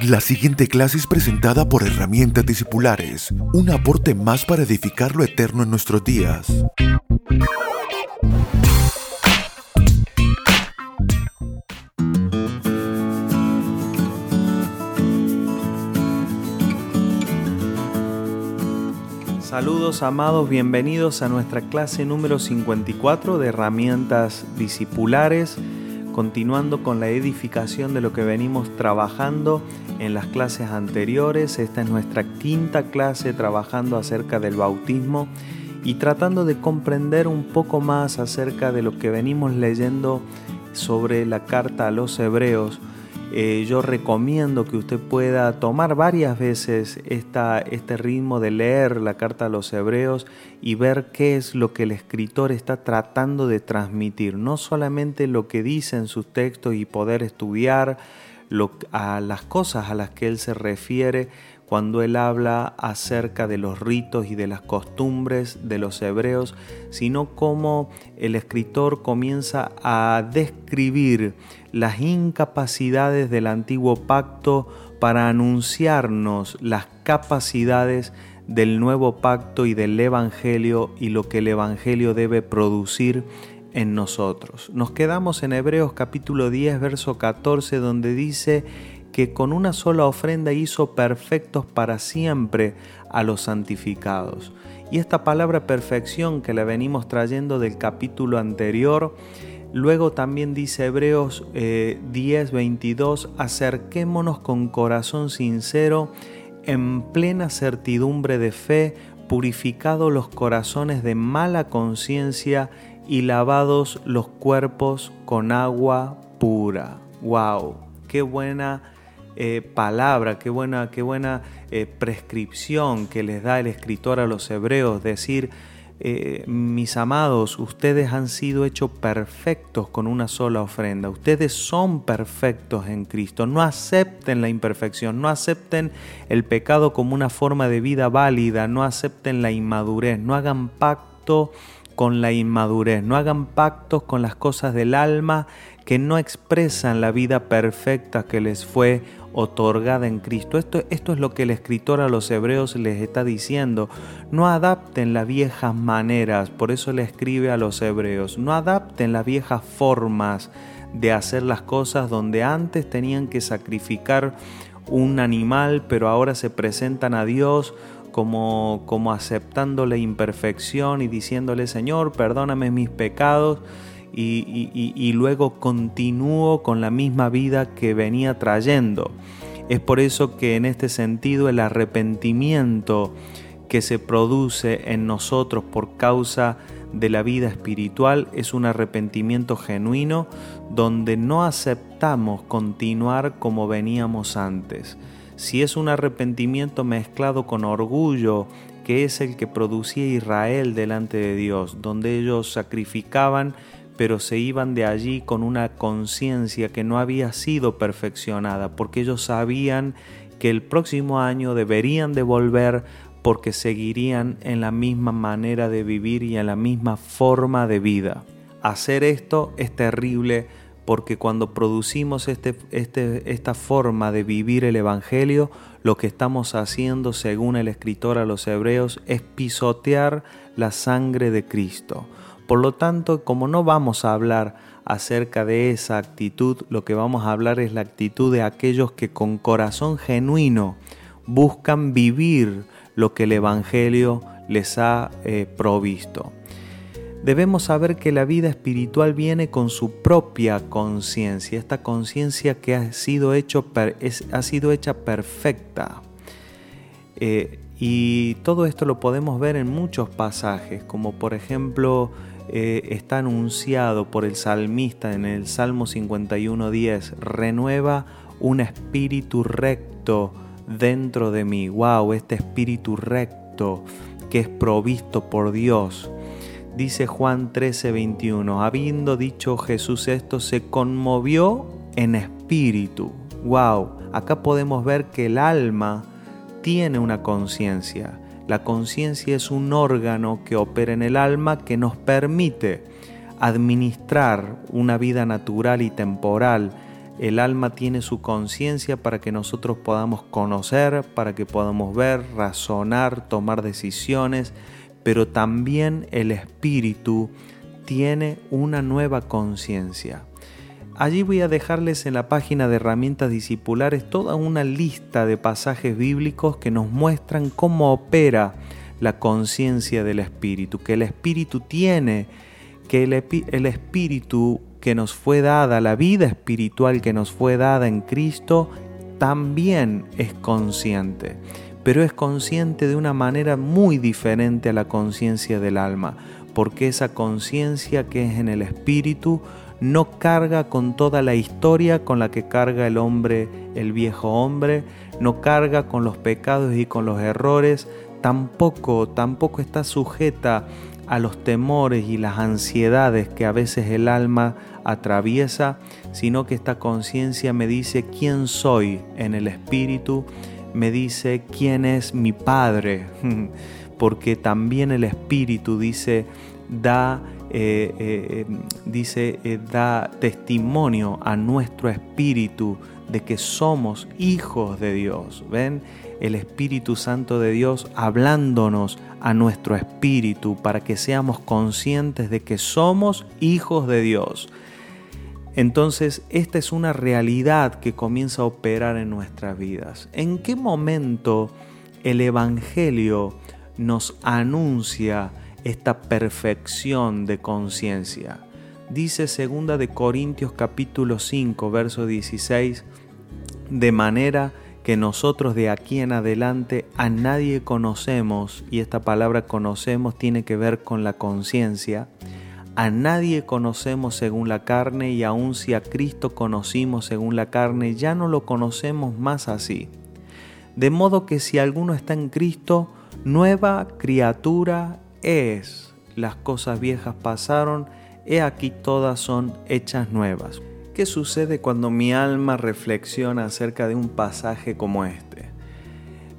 La siguiente clase es presentada por Herramientas Discipulares, un aporte más para edificar lo eterno en nuestros días. Saludos amados, bienvenidos a nuestra clase número 54 de herramientas discipulares, continuando con la edificación de lo que venimos trabajando en las clases anteriores. Esta es nuestra quinta clase trabajando acerca del bautismo y tratando de comprender un poco más acerca de lo que venimos leyendo sobre la carta a los hebreos eh, yo recomiendo que usted pueda tomar varias veces esta, este ritmo de leer la carta a los hebreos y ver qué es lo que el escritor está tratando de transmitir, no solamente lo que dice en sus textos y poder estudiar a las cosas a las que él se refiere, cuando él habla acerca de los ritos y de las costumbres de los hebreos, sino cómo el escritor comienza a describir las incapacidades del antiguo pacto para anunciarnos las capacidades del nuevo pacto y del Evangelio y lo que el Evangelio debe producir en nosotros. Nos quedamos en Hebreos capítulo 10, verso 14, donde dice que con una sola ofrenda hizo perfectos para siempre a los santificados. Y esta palabra perfección que la venimos trayendo del capítulo anterior, luego también dice Hebreos 10, eh, 22, acerquémonos con corazón sincero, en plena certidumbre de fe, purificados los corazones de mala conciencia y lavados los cuerpos con agua pura. ¡Wow! ¡Qué buena eh, palabra, qué buena, qué buena eh, prescripción que les da el escritor a los hebreos, decir, eh, mis amados, ustedes han sido hechos perfectos con una sola ofrenda, ustedes son perfectos en Cristo, no acepten la imperfección, no acepten el pecado como una forma de vida válida, no acepten la inmadurez, no hagan pacto con la inmadurez, no hagan pactos con las cosas del alma que no expresan la vida perfecta que les fue otorgada en Cristo. Esto, esto es lo que el escritor a los hebreos les está diciendo. No adapten las viejas maneras, por eso le escribe a los hebreos, no adapten las viejas formas de hacer las cosas donde antes tenían que sacrificar un animal, pero ahora se presentan a Dios como, como imperfección y diciéndole, Señor, perdóname mis pecados y, luego continúo con la misma vida que venía trayendo. Es por eso que en este sentido el arrepentimiento que se produce en nosotros por causa de la vida espiritual es un arrepentimiento genuino donde no aceptamos continuar como veníamos antes. Si es un arrepentimiento mezclado con orgullo, que es el que producía Israel delante de Dios, donde ellos sacrificaban pero se iban de allí con una conciencia que no había sido perfeccionada, porque ellos sabían que el próximo año deberían de volver porque seguirían en la misma manera de vivir y en la misma forma de vida. Hacer esto es terrible porque cuando producimos este, este, esta forma de vivir el Evangelio, lo que estamos haciendo, según el escritor a los hebreos, es pisotear la sangre de Cristo. Por lo tanto, como no vamos a hablar acerca de esa actitud, lo que vamos a hablar es la actitud de aquellos que con corazón genuino buscan vivir lo que el Evangelio les ha eh, provisto. Debemos saber que la vida espiritual viene con su propia conciencia, esta conciencia que ha sido, hecho ha sido hecha perfecta. Eh, y todo esto lo podemos ver en muchos pasajes, como por ejemplo eh, está anunciado por el salmista en el Salmo 51.10, renueva un espíritu recto dentro de mí. ¡Wow! Este espíritu recto que es provisto por Dios. Dice Juan 13:21, habiendo dicho Jesús esto, se conmovió en espíritu. ¡Wow! Acá podemos ver que el alma tiene una conciencia la conciencia es un órgano que opera en el alma que nos permite administrar una vida natural y temporal el alma tiene su conciencia para que nosotros podamos conocer, para que podamos ver, razonar, tomar decisiones, pero también el espíritu tiene una nueva conciencia. Allí voy a dejarles en la página de herramientas discipulares toda una lista de pasajes bíblicos que nos muestran cómo opera la conciencia del espíritu, que el espíritu tiene, que el, el espíritu que nos fue dada, la vida espiritual que nos fue dada en Cristo, también es consciente, pero es consciente de una manera muy diferente a la conciencia del alma, porque esa conciencia que es en el espíritu no carga con toda la historia con la que carga el hombre, el viejo hombre, no carga con los pecados y con los errores, tampoco, tampoco está sujeta a los temores y las ansiedades que a veces el alma atraviesa, sino que esta conciencia me dice quién soy en el espíritu, me dice quién es mi Padre, porque también el espíritu dice da eh, eh, dice, eh, da testimonio a nuestro espíritu de que somos hijos de Dios. ¿Ven? El Espíritu Santo de Dios hablándonos a nuestro espíritu para que seamos conscientes de que somos hijos de Dios. Entonces, esta es una realidad que comienza a operar en nuestras vidas. ¿En qué momento el Evangelio nos anuncia esta perfección de conciencia. Dice segunda de Corintios capítulo 5, verso 16, de manera que nosotros de aquí en adelante a nadie conocemos, y esta palabra conocemos tiene que ver con la conciencia, a nadie conocemos según la carne y aun si a Cristo conocimos según la carne, ya no lo conocemos más así. De modo que si alguno está en Cristo, nueva criatura es, las cosas viejas pasaron, he aquí todas son hechas nuevas. ¿Qué sucede cuando mi alma reflexiona acerca de un pasaje como este?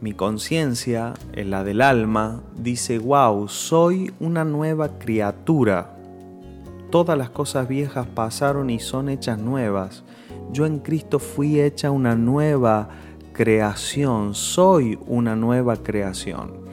Mi conciencia, la del alma, dice, wow, soy una nueva criatura. Todas las cosas viejas pasaron y son hechas nuevas. Yo en Cristo fui hecha una nueva creación, soy una nueva creación.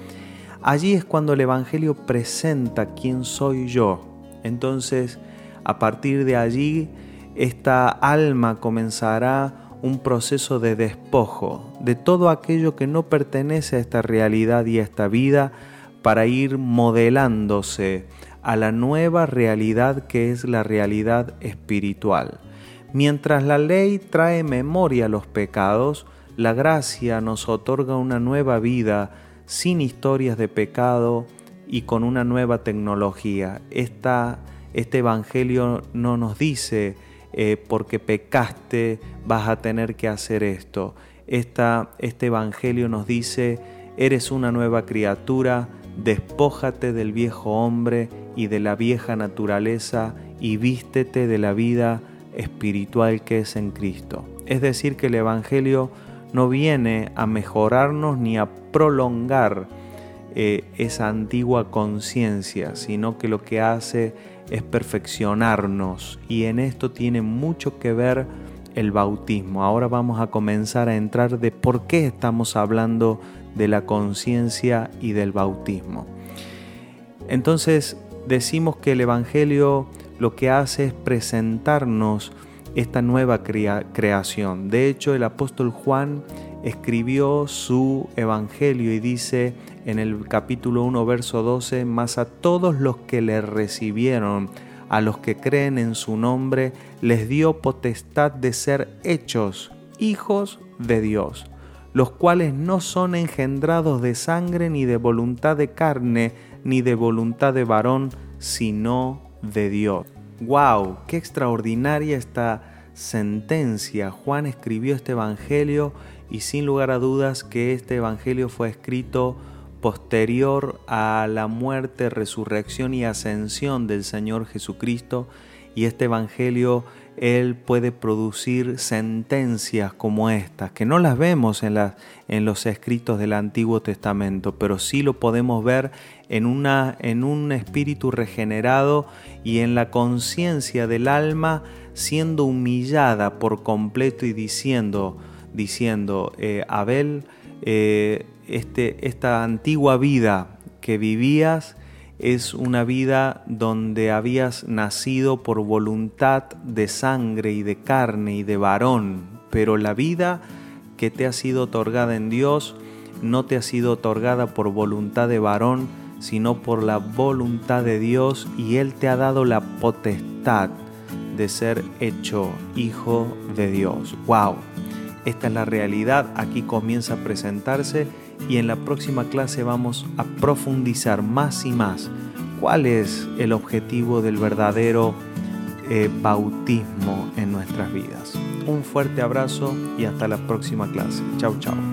Allí es cuando el Evangelio presenta quién soy yo. Entonces, a partir de allí, esta alma comenzará un proceso de despojo de todo aquello que no pertenece a esta realidad y a esta vida para ir modelándose a la nueva realidad que es la realidad espiritual. Mientras la ley trae memoria a los pecados, la gracia nos otorga una nueva vida sin historias de pecado y con una nueva tecnología. Esta, este Evangelio no nos dice eh, porque pecaste vas a tener que hacer esto. Esta, este Evangelio nos dice eres una nueva criatura, despójate del viejo hombre y de la vieja naturaleza y vístete de la vida espiritual que es en Cristo. Es decir, que el Evangelio no viene a mejorarnos ni a prolongar eh, esa antigua conciencia, sino que lo que hace es perfeccionarnos y en esto tiene mucho que ver el bautismo. Ahora vamos a comenzar a entrar de por qué estamos hablando de la conciencia y del bautismo. Entonces decimos que el Evangelio lo que hace es presentarnos esta nueva creación. De hecho, el apóstol Juan escribió su evangelio y dice en el capítulo 1, verso 12, más a todos los que le recibieron, a los que creen en su nombre, les dio potestad de ser hechos hijos de Dios, los cuales no son engendrados de sangre ni de voluntad de carne, ni de voluntad de varón, sino de Dios. ¡Wow! ¡Qué extraordinaria esta sentencia! Juan escribió este Evangelio y sin lugar a dudas que este Evangelio fue escrito posterior a la muerte, resurrección y ascensión del Señor Jesucristo y este Evangelio Él puede producir sentencias como estas, que no las vemos en, en los escritos del Antiguo Testamento, pero sí lo podemos ver en, una, en un espíritu regenerado y en la conciencia del alma siendo humillada por completo y diciendo, diciendo, eh, Abel, eh, este, esta antigua vida que vivías es una vida donde habías nacido por voluntad de sangre y de carne y de varón, pero la vida que te ha sido otorgada en Dios no te ha sido otorgada por voluntad de varón, sino por la voluntad de Dios y Él te ha dado la potestad de ser hecho hijo de Dios. ¡Wow! Esta es la realidad, aquí comienza a presentarse y en la próxima clase vamos a profundizar más y más cuál es el objetivo del verdadero eh, bautismo en nuestras vidas. Un fuerte abrazo y hasta la próxima clase. Chao, chao.